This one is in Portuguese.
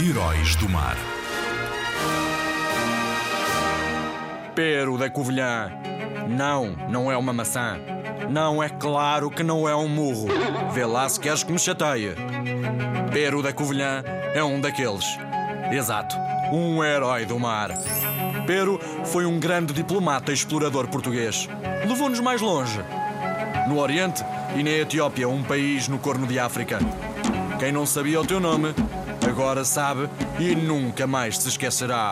Heróis do Mar. Pero da Covilhã. Não, não é uma maçã. Não, é claro que não é um murro. Vê lá se queres que me chateie. Pero da Covilhã é um daqueles. Exato, um herói do mar. Pero foi um grande diplomata e explorador português. Levou-nos mais longe. No Oriente e na Etiópia, um país no corno de África. Quem não sabia o teu nome, agora sabe e nunca mais se esquecerá.